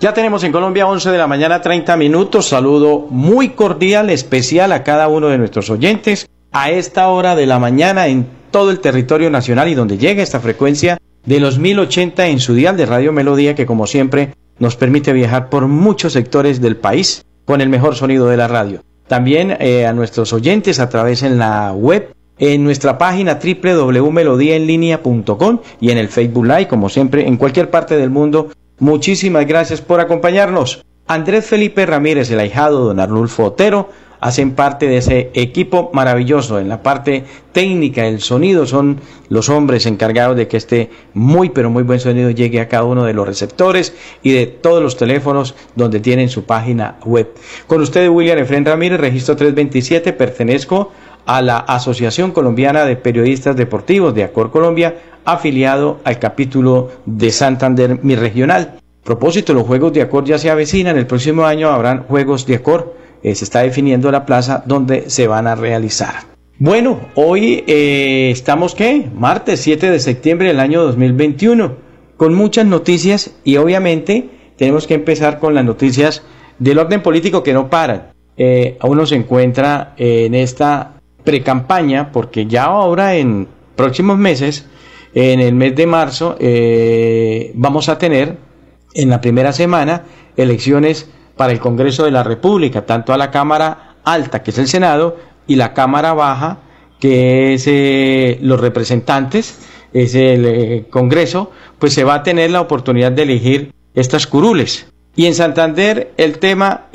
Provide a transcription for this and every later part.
Ya tenemos en Colombia 11 de la mañana 30 minutos. Saludo muy cordial, especial a cada uno de nuestros oyentes a esta hora de la mañana en todo el territorio nacional y donde llega esta frecuencia de los 1080 en su dial de Radio Melodía que como siempre nos permite viajar por muchos sectores del país con el mejor sonido de la radio. También eh, a nuestros oyentes a través en la web en nuestra página www.melodiaenlinea.com y en el Facebook Live, como siempre, en cualquier parte del mundo Muchísimas gracias por acompañarnos. Andrés Felipe Ramírez, el ahijado don Arnulfo Otero, hacen parte de ese equipo maravilloso. En la parte técnica, el sonido, son los hombres encargados de que este muy pero muy buen sonido llegue a cada uno de los receptores y de todos los teléfonos donde tienen su página web. Con ustedes, William Efren Ramírez, registro 327, pertenezco a la Asociación Colombiana de Periodistas Deportivos de Acor Colombia, afiliado al capítulo de Santander, mi regional. Propósito, los Juegos de Acor ya se avecinan, el próximo año habrán Juegos de Acor, eh, se está definiendo la plaza donde se van a realizar. Bueno, hoy eh, estamos, ¿qué? Martes 7 de septiembre del año 2021, con muchas noticias y obviamente tenemos que empezar con las noticias del orden político que no paran. Eh, aún se encuentra en esta pre-campaña, porque ya ahora en próximos meses en el mes de marzo eh, vamos a tener en la primera semana elecciones para el Congreso de la República, tanto a la Cámara Alta, que es el Senado, y la Cámara Baja, que es eh, los representantes, es el eh, Congreso, pues se va a tener la oportunidad de elegir estas curules. Y en Santander el tema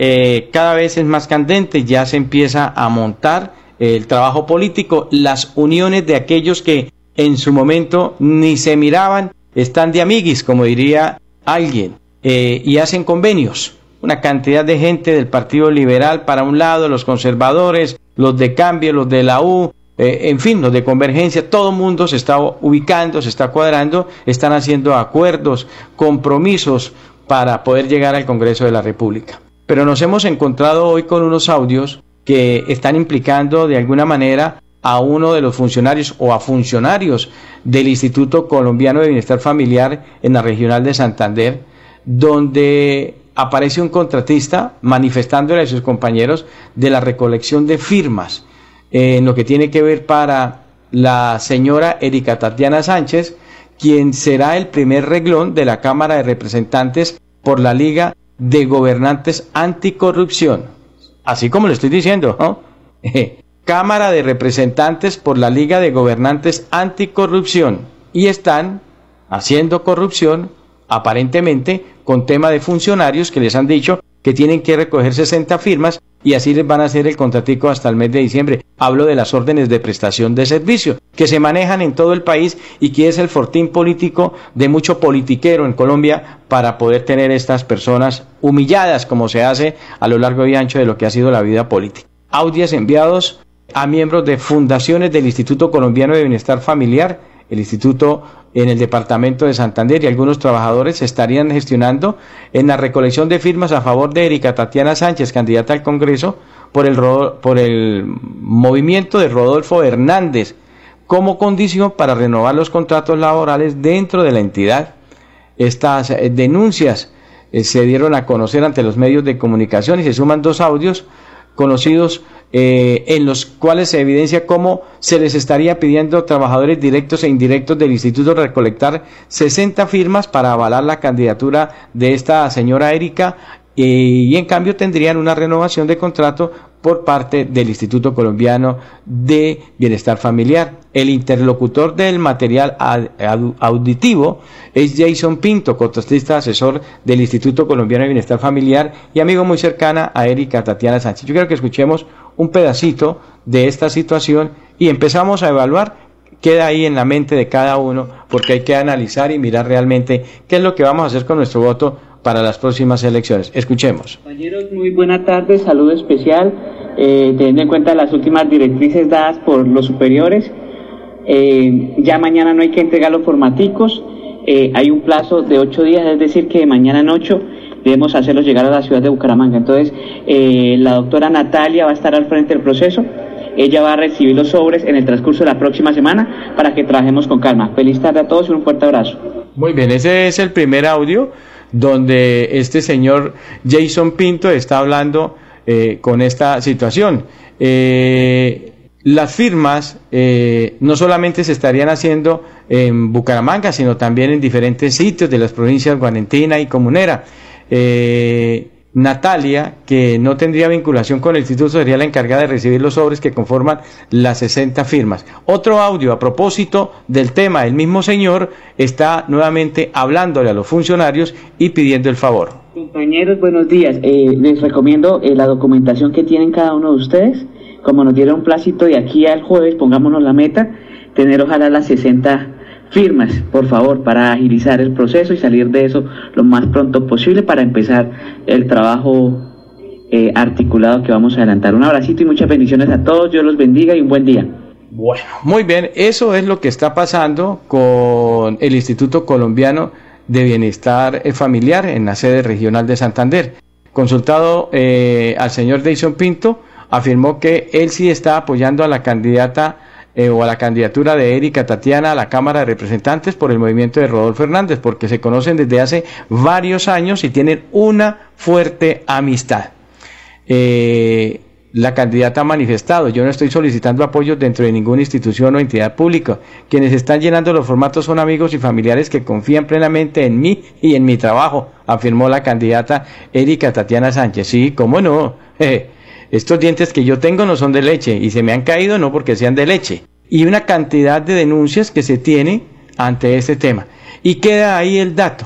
cada vez es más candente, ya se empieza a montar el trabajo político, las uniones de aquellos que en su momento ni se miraban, están de amiguis, como diría alguien, eh, y hacen convenios. Una cantidad de gente del Partido Liberal para un lado, los conservadores, los de cambio, los de la U, eh, en fin, los de convergencia, todo el mundo se está ubicando, se está cuadrando, están haciendo acuerdos, compromisos para poder llegar al Congreso de la República. Pero nos hemos encontrado hoy con unos audios que están implicando de alguna manera a uno de los funcionarios o a funcionarios del Instituto Colombiano de Bienestar Familiar en la regional de Santander, donde aparece un contratista manifestándole a sus compañeros de la recolección de firmas en lo que tiene que ver para la señora Erika Tatiana Sánchez, quien será el primer reglón de la Cámara de Representantes por la Liga de Gobernantes Anticorrupción. Así como le estoy diciendo, ¿no? Cámara de Representantes por la Liga de Gobernantes Anticorrupción y están haciendo corrupción aparentemente con tema de funcionarios que les han dicho que tienen que recoger 60 firmas y así les van a hacer el contratico hasta el mes de diciembre. Hablo de las órdenes de prestación de servicio que se manejan en todo el país y que es el fortín político de mucho politiquero en Colombia para poder tener estas personas humilladas como se hace a lo largo y ancho de lo que ha sido la vida política. Audios enviados a miembros de fundaciones del Instituto Colombiano de Bienestar Familiar, el Instituto en el departamento de Santander y algunos trabajadores estarían gestionando en la recolección de firmas a favor de Erika Tatiana Sánchez, candidata al Congreso, por el, por el movimiento de Rodolfo Hernández, como condición para renovar los contratos laborales dentro de la entidad. Estas eh, denuncias eh, se dieron a conocer ante los medios de comunicación y se suman dos audios conocidos eh, en los cuales se evidencia cómo se les estaría pidiendo trabajadores directos e indirectos del instituto recolectar 60 firmas para avalar la candidatura de esta señora Erika y en cambio tendrían una renovación de contrato por parte del Instituto Colombiano de Bienestar Familiar. El interlocutor del material auditivo es Jason Pinto, contratista asesor del Instituto Colombiano de Bienestar Familiar y amigo muy cercana a Erika Tatiana Sánchez. Yo quiero que escuchemos un pedacito de esta situación y empezamos a evaluar queda ahí en la mente de cada uno, porque hay que analizar y mirar realmente qué es lo que vamos a hacer con nuestro voto para las próximas elecciones. Escuchemos. Compañeros, muy buena tarde, saludo especial, eh, teniendo en cuenta las últimas directrices dadas por los superiores. Eh, ya mañana no hay que entregar los formaticos, eh, hay un plazo de ocho días, es decir, que mañana en ocho debemos hacerlos llegar a la ciudad de Bucaramanga. Entonces, la doctora Natalia va a estar al frente del proceso. Ella va a recibir los sobres en el transcurso de la próxima semana para que trabajemos con calma. Feliz tarde a todos y un fuerte abrazo. Muy bien, ese es el primer audio donde este señor Jason Pinto está hablando eh, con esta situación. Eh, las firmas eh, no solamente se estarían haciendo en Bucaramanga, sino también en diferentes sitios de las provincias Guarentina y Comunera. Natalia, que no tendría vinculación con el instituto, sería la encargada de recibir los sobres que conforman las 60 firmas. Otro audio a propósito del tema, el mismo señor está nuevamente hablándole a los funcionarios y pidiendo el favor. Compañeros, buenos días. Eh, les recomiendo eh, la documentación que tienen cada uno de ustedes. Como nos dieron plácito de aquí al jueves, pongámonos la meta, tener ojalá las 60 firmas, por favor, para agilizar el proceso y salir de eso lo más pronto posible para empezar el trabajo eh, articulado que vamos a adelantar. Un abracito y muchas bendiciones a todos, Dios los bendiga y un buen día. Bueno, muy bien, eso es lo que está pasando con el Instituto Colombiano de Bienestar eh, Familiar en la sede regional de Santander. Consultado eh, al señor Deison Pinto, afirmó que él sí está apoyando a la candidata eh, o a la candidatura de Erika Tatiana a la Cámara de Representantes por el movimiento de Rodolfo Hernández, porque se conocen desde hace varios años y tienen una fuerte amistad. Eh, la candidata ha manifestado, yo no estoy solicitando apoyo dentro de ninguna institución o entidad pública. Quienes están llenando los formatos son amigos y familiares que confían plenamente en mí y en mi trabajo, afirmó la candidata Erika Tatiana Sánchez. Sí, cómo no. estos dientes que yo tengo no son de leche y se me han caído no porque sean de leche. Y una cantidad de denuncias que se tiene ante este tema. Y queda ahí el dato.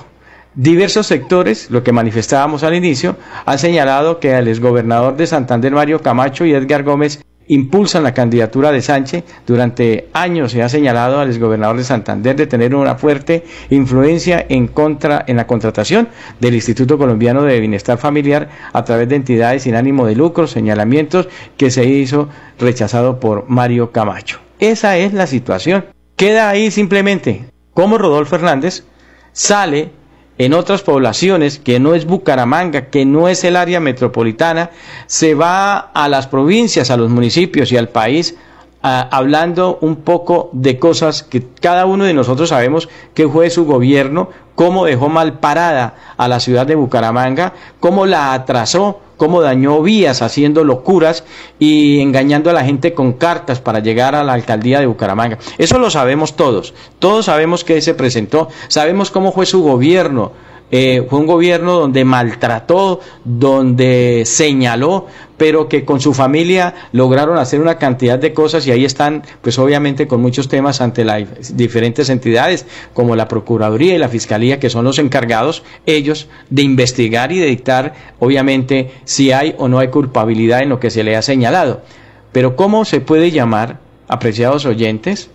Diversos sectores, lo que manifestábamos al inicio, han señalado que el exgobernador de Santander, Mario Camacho y Edgar Gómez, impulsan la candidatura de Sánchez. Durante años se ha señalado al exgobernador de Santander de tener una fuerte influencia en contra en la contratación del Instituto Colombiano de Bienestar Familiar a través de entidades sin ánimo de lucro, señalamientos que se hizo rechazado por Mario Camacho. Esa es la situación. Queda ahí simplemente como Rodolfo Hernández sale en otras poblaciones, que no es Bucaramanga, que no es el área metropolitana, se va a las provincias, a los municipios y al país hablando un poco de cosas que cada uno de nosotros sabemos que fue su gobierno, cómo dejó mal parada a la ciudad de Bucaramanga, cómo la atrasó, cómo dañó vías haciendo locuras y engañando a la gente con cartas para llegar a la alcaldía de Bucaramanga. Eso lo sabemos todos, todos sabemos que se presentó, sabemos cómo fue su gobierno, eh, fue un gobierno donde maltrató, donde señaló, pero que con su familia lograron hacer una cantidad de cosas y ahí están, pues obviamente con muchos temas ante las diferentes entidades como la Procuraduría y la Fiscalía, que son los encargados ellos de investigar y de dictar, obviamente, si hay o no hay culpabilidad en lo que se le ha señalado. Pero ¿cómo se puede llamar, apreciados oyentes,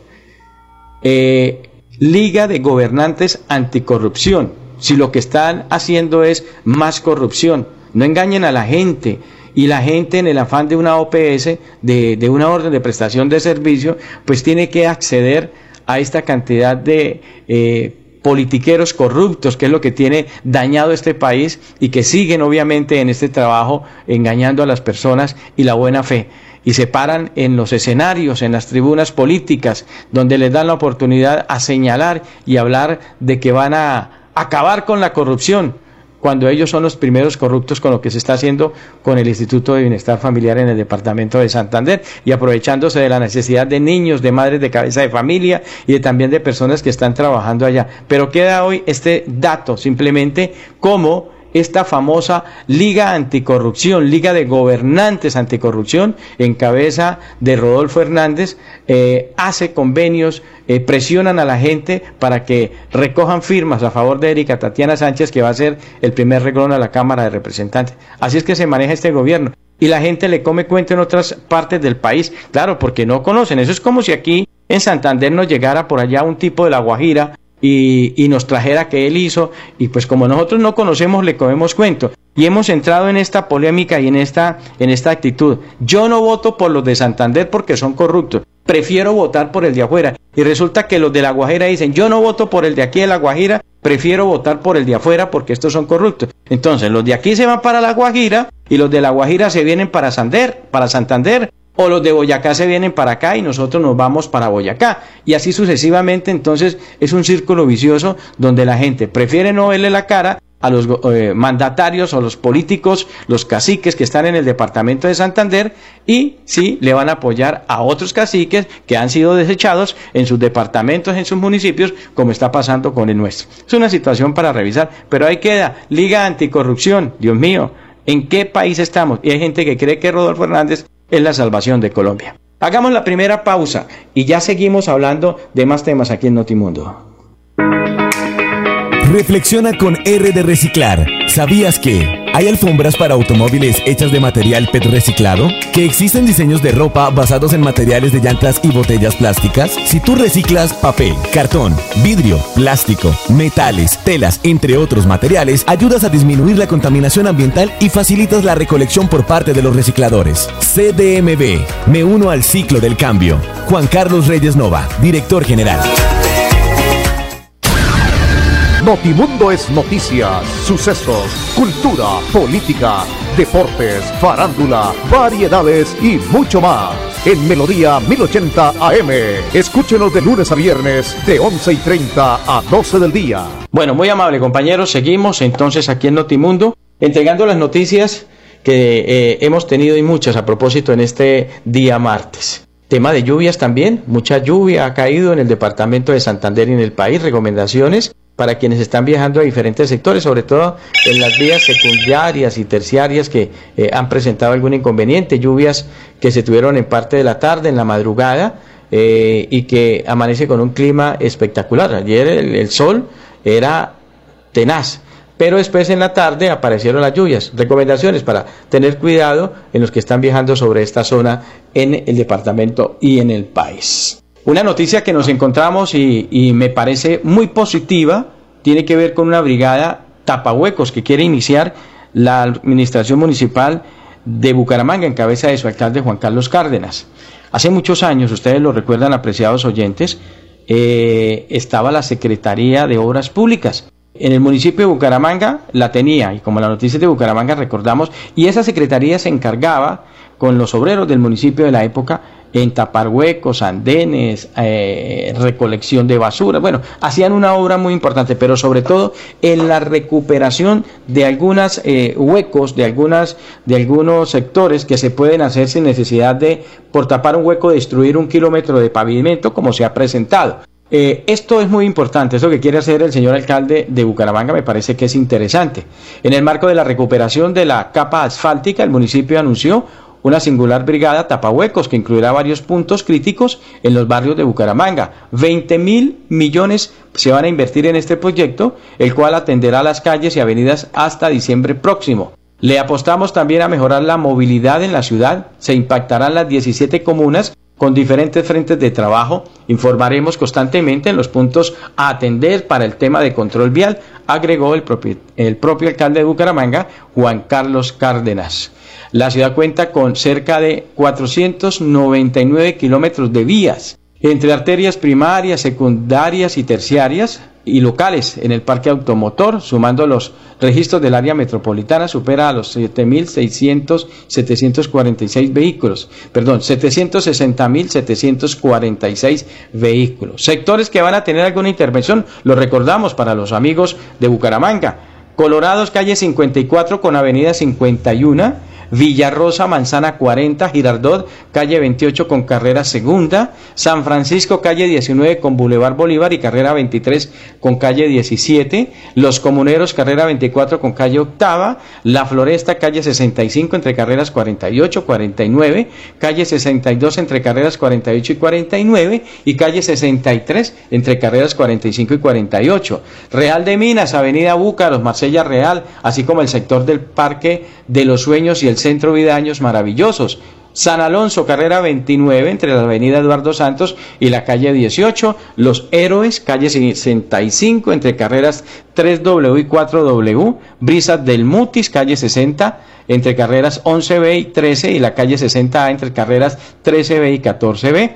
eh, Liga de Gobernantes Anticorrupción? Si lo que están haciendo es más corrupción. No engañen a la gente y la gente en el afán de una OPS, de, una orden de prestación de servicio, pues tiene que acceder a esta cantidad de eh, politiqueros corruptos, que es lo que tiene dañado este país y que siguen obviamente en este trabajo engañando a las personas y la buena fe. Y se paran en los escenarios, en las tribunas políticas, donde les dan la oportunidad a señalar y hablar de que van a acabar con la corrupción, cuando ellos son los primeros corruptos con lo que se está haciendo con el Instituto de Bienestar Familiar en el departamento de Santander y aprovechándose de la necesidad de niños, de madres de cabeza de familia y de, también de personas que están trabajando allá. Pero queda hoy este dato simplemente como esta famosa Liga Anticorrupción, Liga de Gobernantes Anticorrupción, en cabeza de Rodolfo Hernández, eh, hace convenios, eh, presionan a la gente para que recojan firmas a favor de Erika Tatiana Sánchez, que va a ser el primer reglón a la Cámara de Representantes. Así es que se maneja este gobierno. Y la gente le come cuento en otras partes del país, claro, porque no conocen. Eso es como si aquí en Santander nos llegara por allá un tipo de la Guajira y, nos trajera que él hizo y pues como nosotros no conocemos le comemos cuento y hemos entrado en esta polémica y en esta en esta actitud. Yo no voto por los de Santander porque son corruptos. Prefiero votar por el de afuera. Y resulta que los de La Guajira dicen, yo no voto por el de aquí de La Guajira, prefiero votar por el de afuera porque estos son corruptos. Entonces, los de aquí se van para La Guajira y los de La Guajira se vienen para Santander, para Santander o los de Boyacá se vienen para acá y nosotros nos vamos para Boyacá. Y así sucesivamente, entonces es un círculo vicioso donde la gente prefiere no verle la cara a los eh, mandatarios o los políticos, los caciques que están en el departamento de Santander y sí le van a apoyar a otros caciques que han sido desechados en sus departamentos, en sus municipios, como está pasando con el nuestro. Es una situación para revisar, pero ahí queda Liga Anticorrupción, Dios mío, ¿en qué país estamos? Y hay gente que cree que Rodolfo Hernández es la salvación de Colombia. Hagamos la primera pausa y ya seguimos hablando de más temas aquí en Notimundo. Reflexiona con R de Reciclar. ¿Sabías que hay alfombras para automóviles hechas de material PET reciclado? ¿Que existen diseños de ropa basados en materiales de llantas y botellas plásticas? Si tú reciclas papel, cartón, vidrio, plástico, metales, telas, entre otros materiales, ayudas a disminuir la contaminación ambiental y facilitas la recolección por parte de los recicladores. CDMB, me uno al ciclo del cambio. Juan Carlos Reyes Nova, director general. Notimundo es noticias, sucesos, cultura, política, deportes, farándula, variedades y mucho más. En Melodía 1080 AM. Escúchenos de lunes a viernes de 11 y 30 a 12 del día. Bueno, muy amable compañeros, seguimos entonces aquí en Notimundo entregando las noticias que eh, hemos tenido y muchas a propósito en este día martes. Tema de lluvias también, mucha lluvia ha caído en el departamento de Santander y en el país, recomendaciones para quienes están viajando a diferentes sectores, sobre todo en las vías secundarias y terciarias que eh, han presentado algún inconveniente, lluvias que se tuvieron en parte de la tarde, en la madrugada, eh, y que amanece con un clima espectacular. Ayer el, sol era tenaz, pero después en la tarde aparecieron las lluvias. Recomendaciones para tener cuidado en los que están viajando sobre esta zona en el departamento y en el país. Una noticia que nos encontramos y, me parece muy positiva tiene que ver con una brigada tapahuecos que quiere iniciar la administración municipal de Bucaramanga en cabeza de su alcalde Juan Carlos Cárdenas. Hace muchos años, ustedes lo recuerdan, apreciados oyentes, eh, estaba la Secretaría de Obras Públicas. En el municipio de Bucaramanga la tenía, y como la noticia de Bucaramanga recordamos, y esa secretaría se encargaba con los obreros del municipio de la época en tapar huecos, andenes, eh, recolección de basura. Bueno, hacían una obra muy importante, pero sobre todo en la recuperación de algunos eh, huecos, de, algunas, de algunos sectores que se pueden hacer sin necesidad de, por tapar un hueco, destruir un kilómetro de pavimento, como se ha presentado. Eh, esto es muy importante, eso que quiere hacer el señor alcalde de Bucaramanga me parece que es interesante. En el marco de la recuperación de la capa asfáltica, el municipio anunció una singular brigada tapahuecos que incluirá varios puntos críticos en los barrios de Bucaramanga. 20 mil millones se van a invertir en este proyecto, el cual atenderá las calles y avenidas hasta diciembre próximo. Le apostamos también a mejorar la movilidad en la ciudad. Se impactarán las 17 comunas con diferentes frentes de trabajo. Informaremos constantemente en los puntos a atender para el tema de control vial, agregó el propio, el propio alcalde de Bucaramanga, Juan Carlos Cárdenas. La ciudad cuenta con cerca de 499 kilómetros de vías entre arterias primarias, secundarias y terciarias y locales en el parque automotor, sumando los registros del área metropolitana, supera a los 7.600, vehículos, perdón, 760.746 vehículos. Sectores que van a tener alguna intervención, lo recordamos para los amigos de Bucaramanga. Colorados, calle 54 con avenida 51, Villarrosa, Manzana 40, Girardot, calle 28 con carrera segunda, San Francisco, calle 19 con Boulevard Bolívar y carrera 23 con calle 17, Los Comuneros, carrera 24 con calle octava, La Floresta, calle 65 entre carreras 48, 49, calle 62 entre carreras 48 y 49 y calle 63 entre carreras 45 y 48. Real de Minas, Avenida Búcaros, Marsella Real, así como el sector del Parque de los Sueños y el Centro Vidaños maravillosos. San Alonso, carrera 29, entre la avenida Eduardo Santos y la calle 18. Los Héroes, calle 65, entre carreras 3W y 4W. Brisas del Mutis, calle 60, entre carreras 11B y 13 y la calle 60A entre carreras 13B y 14B.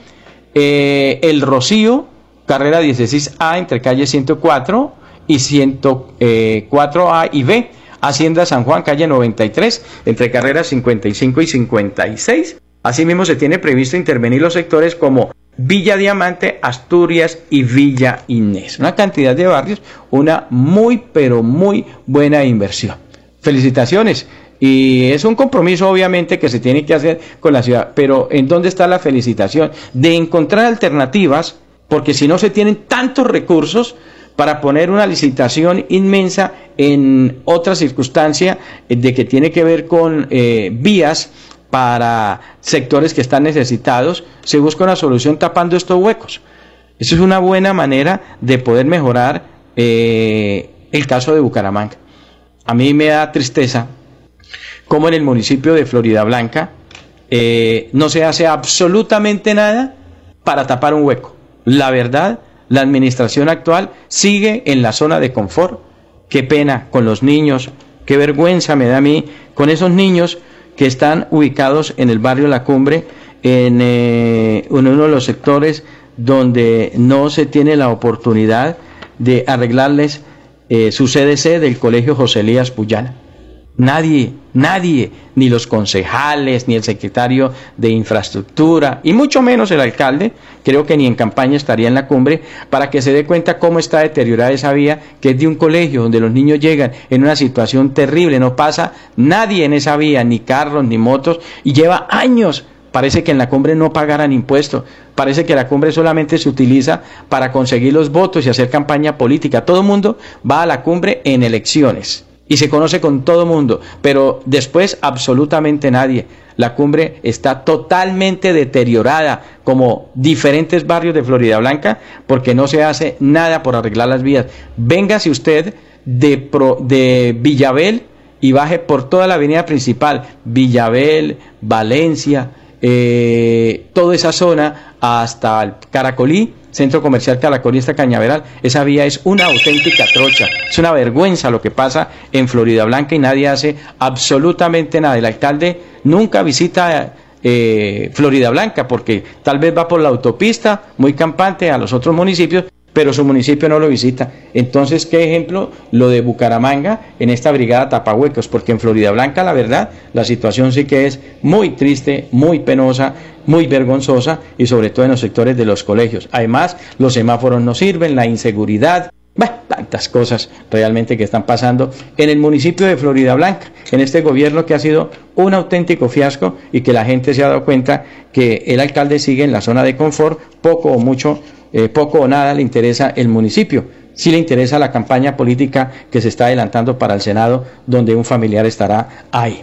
Eh, el Rocío, carrera 16A entre calle 104 y 104A y B. Hacienda San Juan, calle 93, entre carreras 55 y 56. Asimismo, se tiene previsto intervenir los sectores como Villa Diamante, Asturias y Villa Inés. Una cantidad de barrios, una muy, pero muy buena inversión. Felicitaciones. Y es un compromiso obviamente que se tiene que hacer con la ciudad, pero ¿en dónde está la felicitación? De encontrar alternativas, porque si no se tienen tantos recursos, para poner una licitación inmensa en otra circunstancia de que tiene que ver con eh, vías para sectores que están necesitados, se busca una solución tapando estos huecos. Eso es una buena manera de poder mejorar eh, el caso de Bucaramanga. A mí me da tristeza como en el municipio de Florida Blanca eh, no se hace absolutamente nada para tapar un hueco. La verdad, la administración actual sigue en la zona de confort. Qué pena con los niños, qué vergüenza me da a mí con esos niños que están ubicados en el barrio La Cumbre, en, eh, uno de los sectores donde no se tiene la oportunidad de arreglarles eh, su CDC del Colegio José Elías Puyana. Nadie, nadie, ni los concejales, ni el secretario de infraestructura, y mucho menos el alcalde, creo que ni en campaña estaría en la cumbre, para que se dé cuenta cómo está deteriorada esa vía, que es de un colegio donde los niños llegan en una situación terrible, no pasa nadie en esa vía, ni carros, ni motos, y lleva años Parece que en la cumbre no pagaran impuestos. Parece que la cumbre solamente se utiliza para conseguir los votos y hacer campaña política. Todo el mundo va a la cumbre en elecciones y se conoce con todo mundo, pero después absolutamente nadie. La cumbre está totalmente deteriorada, como diferentes barrios de Florida Blanca, porque no se hace nada por arreglar las vías. Véngase usted de, de Villabel y baje por toda la avenida principal, Villabel, Valencia, eh, toda esa zona hasta Caracolí, Centro Comercial Caracolí hasta Cañaveral. Esa vía es una auténtica trocha. Es una vergüenza lo que pasa en Florida Blanca y nadie hace absolutamente nada. El alcalde nunca visita eh, Florida Blanca porque tal vez va por la autopista muy campante a los otros municipios pero su municipio no lo visita. Entonces, ¿qué ejemplo? Lo de Bucaramanga en esta brigada tapahuecos, porque en Florida Blanca, la verdad, la situación sí que es muy triste, muy penosa, muy vergonzosa y sobre todo en los sectores de los colegios. Además, los semáforos no sirven, la inseguridad, tantas cosas realmente que están pasando en el municipio de Florida Blanca, en este gobierno que ha sido un auténtico fiasco y que la gente se ha dado cuenta que el alcalde sigue en la zona de confort, poco o mucho eh, poco o nada le interesa el municipio. Sí le interesa la campaña política que se está adelantando para el Senado, donde un familiar estará ahí.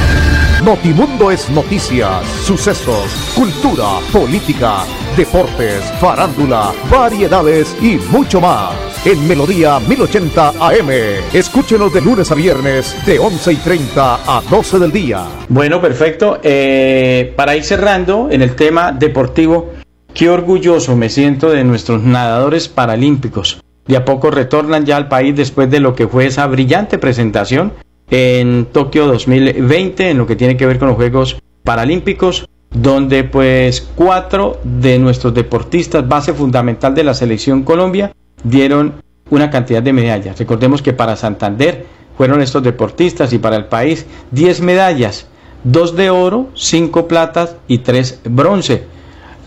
Notimundo es noticias, sucesos, cultura, política, deportes, farándula, variedades y mucho más. En Melodía 1080 AM. Escúchenos de lunes a viernes de 11 y 30 a 12 del día. Bueno, perfecto. Eh, para ir cerrando en el tema deportivo, qué orgulloso me siento de nuestros nadadores paralímpicos. De a poco retornan ya al país después de lo que fue esa brillante presentación en Tokio 2020 en lo que tiene que ver con los Juegos Paralímpicos. donde pues cuatro de nuestros deportistas, base fundamental de la selección Colombia, dieron una cantidad de medallas. Recordemos que para Santander fueron estos deportistas y para el país 10 medallas, 2 de oro, 5 platas y 3 bronce.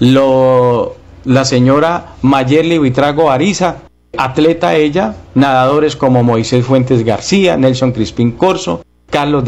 Lo, la señora Mayerly Vitrago Ariza, atleta ella, nadadores como Moisés Fuentes García, Nelson Crispín Corso, Carlos,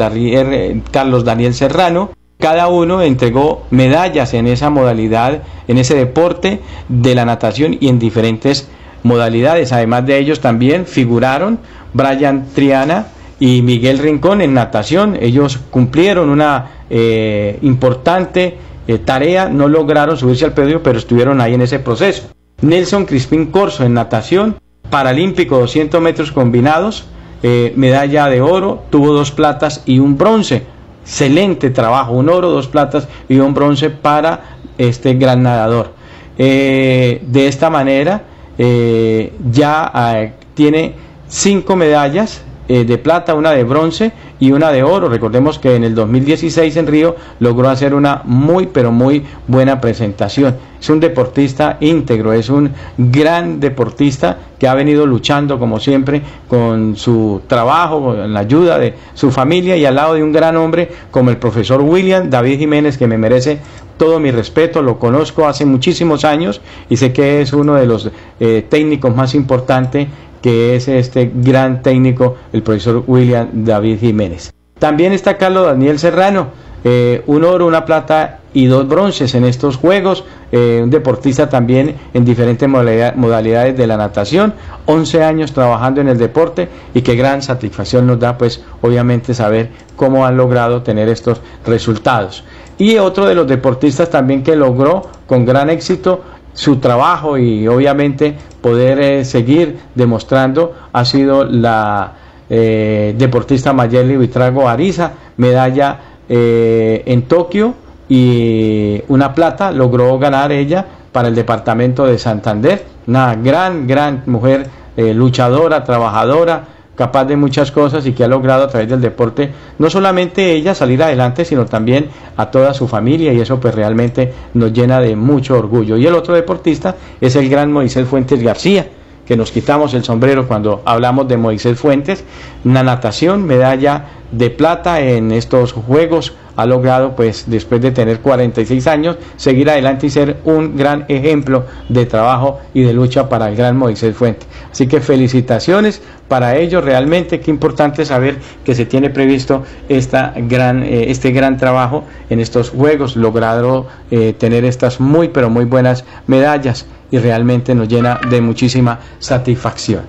Carlos Daniel Serrano, cada uno entregó medallas en esa modalidad, en ese deporte de la natación y en diferentes modalidades. Además de ellos también figuraron Brian Triana y Miguel Rincón en natación. Ellos cumplieron una eh, importante eh, tarea, no lograron subirse al podio, pero estuvieron ahí en ese proceso. Nelson Crispín Corso en natación, paralímpico 200 metros combinados, eh, medalla de oro, tuvo dos platas y un bronce excelente trabajo, un oro, dos platas y un bronce para este gran nadador. Eh, de esta manera eh, ya tiene cinco medallas eh, de plata, una de bronce y una de oro. Recordemos que en el 2016 en Río logró hacer una muy pero muy buena presentación. Es un deportista íntegro, es un gran deportista que ha venido luchando como siempre con su trabajo, con la ayuda de su familia y al lado de un gran hombre como el profesor William David Jiménez que me merece todo mi respeto, lo conozco hace muchísimos años y sé que es uno de los eh, técnicos más importantes que es este gran técnico, el profesor William David Jiménez. También está Carlos Daniel Serrano, eh, un oro, una plata y dos bronces en estos Juegos, eh, un deportista también en diferentes modalidades de la natación, 11 años trabajando en el deporte y qué gran satisfacción nos da pues obviamente saber cómo han logrado tener estos resultados. Y otro de los deportistas también que logró con gran éxito su trabajo y obviamente poder eh, seguir demostrando ha sido la eh, deportista Mayeli Vitrago Ariza, medalla eh, en Tokio y una plata logró ganar ella para el departamento de Santander, una gran, gran mujer luchadora, trabajadora, capaz de muchas cosas y que ha logrado a través del deporte no solamente ella salir adelante, sino también a toda su familia y eso pues realmente nos llena de mucho orgullo. Y el otro deportista es el gran Moisés Fuentes García, que nos quitamos el sombrero cuando hablamos de Moisés Fuentes, una natación, medalla de plata en estos Juegos ha logrado, pues después de tener 46 años, seguir adelante y ser un gran ejemplo de trabajo y de lucha para el gran Moisés Fuente. Así que felicitaciones para ellos, realmente qué importante saber que se tiene previsto esta gran, eh, este gran trabajo en estos Juegos, logrado eh, tener estas muy pero muy buenas medallas y realmente nos llena de muchísima satisfacción.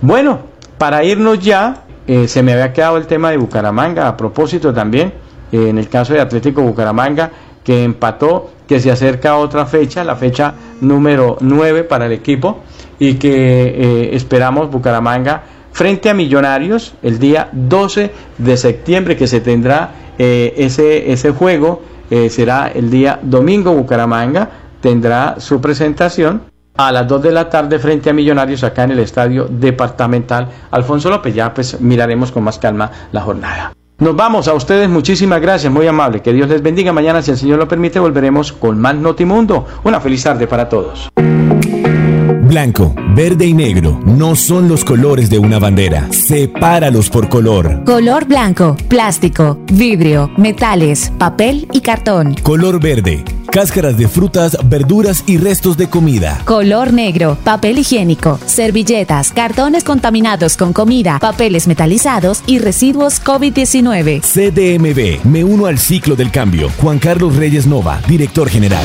Bueno, para irnos ya, eh, se me había quedado el tema de Bucaramanga, a propósito también, eh, en el caso de Atlético Bucaramanga, que empató, que se acerca a otra fecha, la fecha número 9 para el equipo, y que eh, esperamos Bucaramanga frente a Millonarios el día 12 de septiembre, que se tendrá ese, ese juego, será el día domingo Bucaramanga, tendrá su presentación a las 2 de la tarde frente a Millonarios acá en el estadio departamental Alfonso López. Ya pues miraremos con más calma la jornada. Nos vamos a ustedes, muchísimas gracias, muy amable. Que Dios les bendiga. Mañana, si el Señor lo permite, volveremos con más Notimundo. Una feliz tarde para todos. Blanco, verde y negro no son los colores de una bandera. Sepáralos por color. Color blanco, plástico, vidrio, metales, papel y cartón. Color verde cáscaras de frutas, verduras y restos de comida. Color negro, papel higiénico, servilletas, cartones contaminados con comida, papeles metalizados y residuos COVID-19. CDMB, me uno al ciclo del cambio. Juan Carlos Reyes Nova, director general.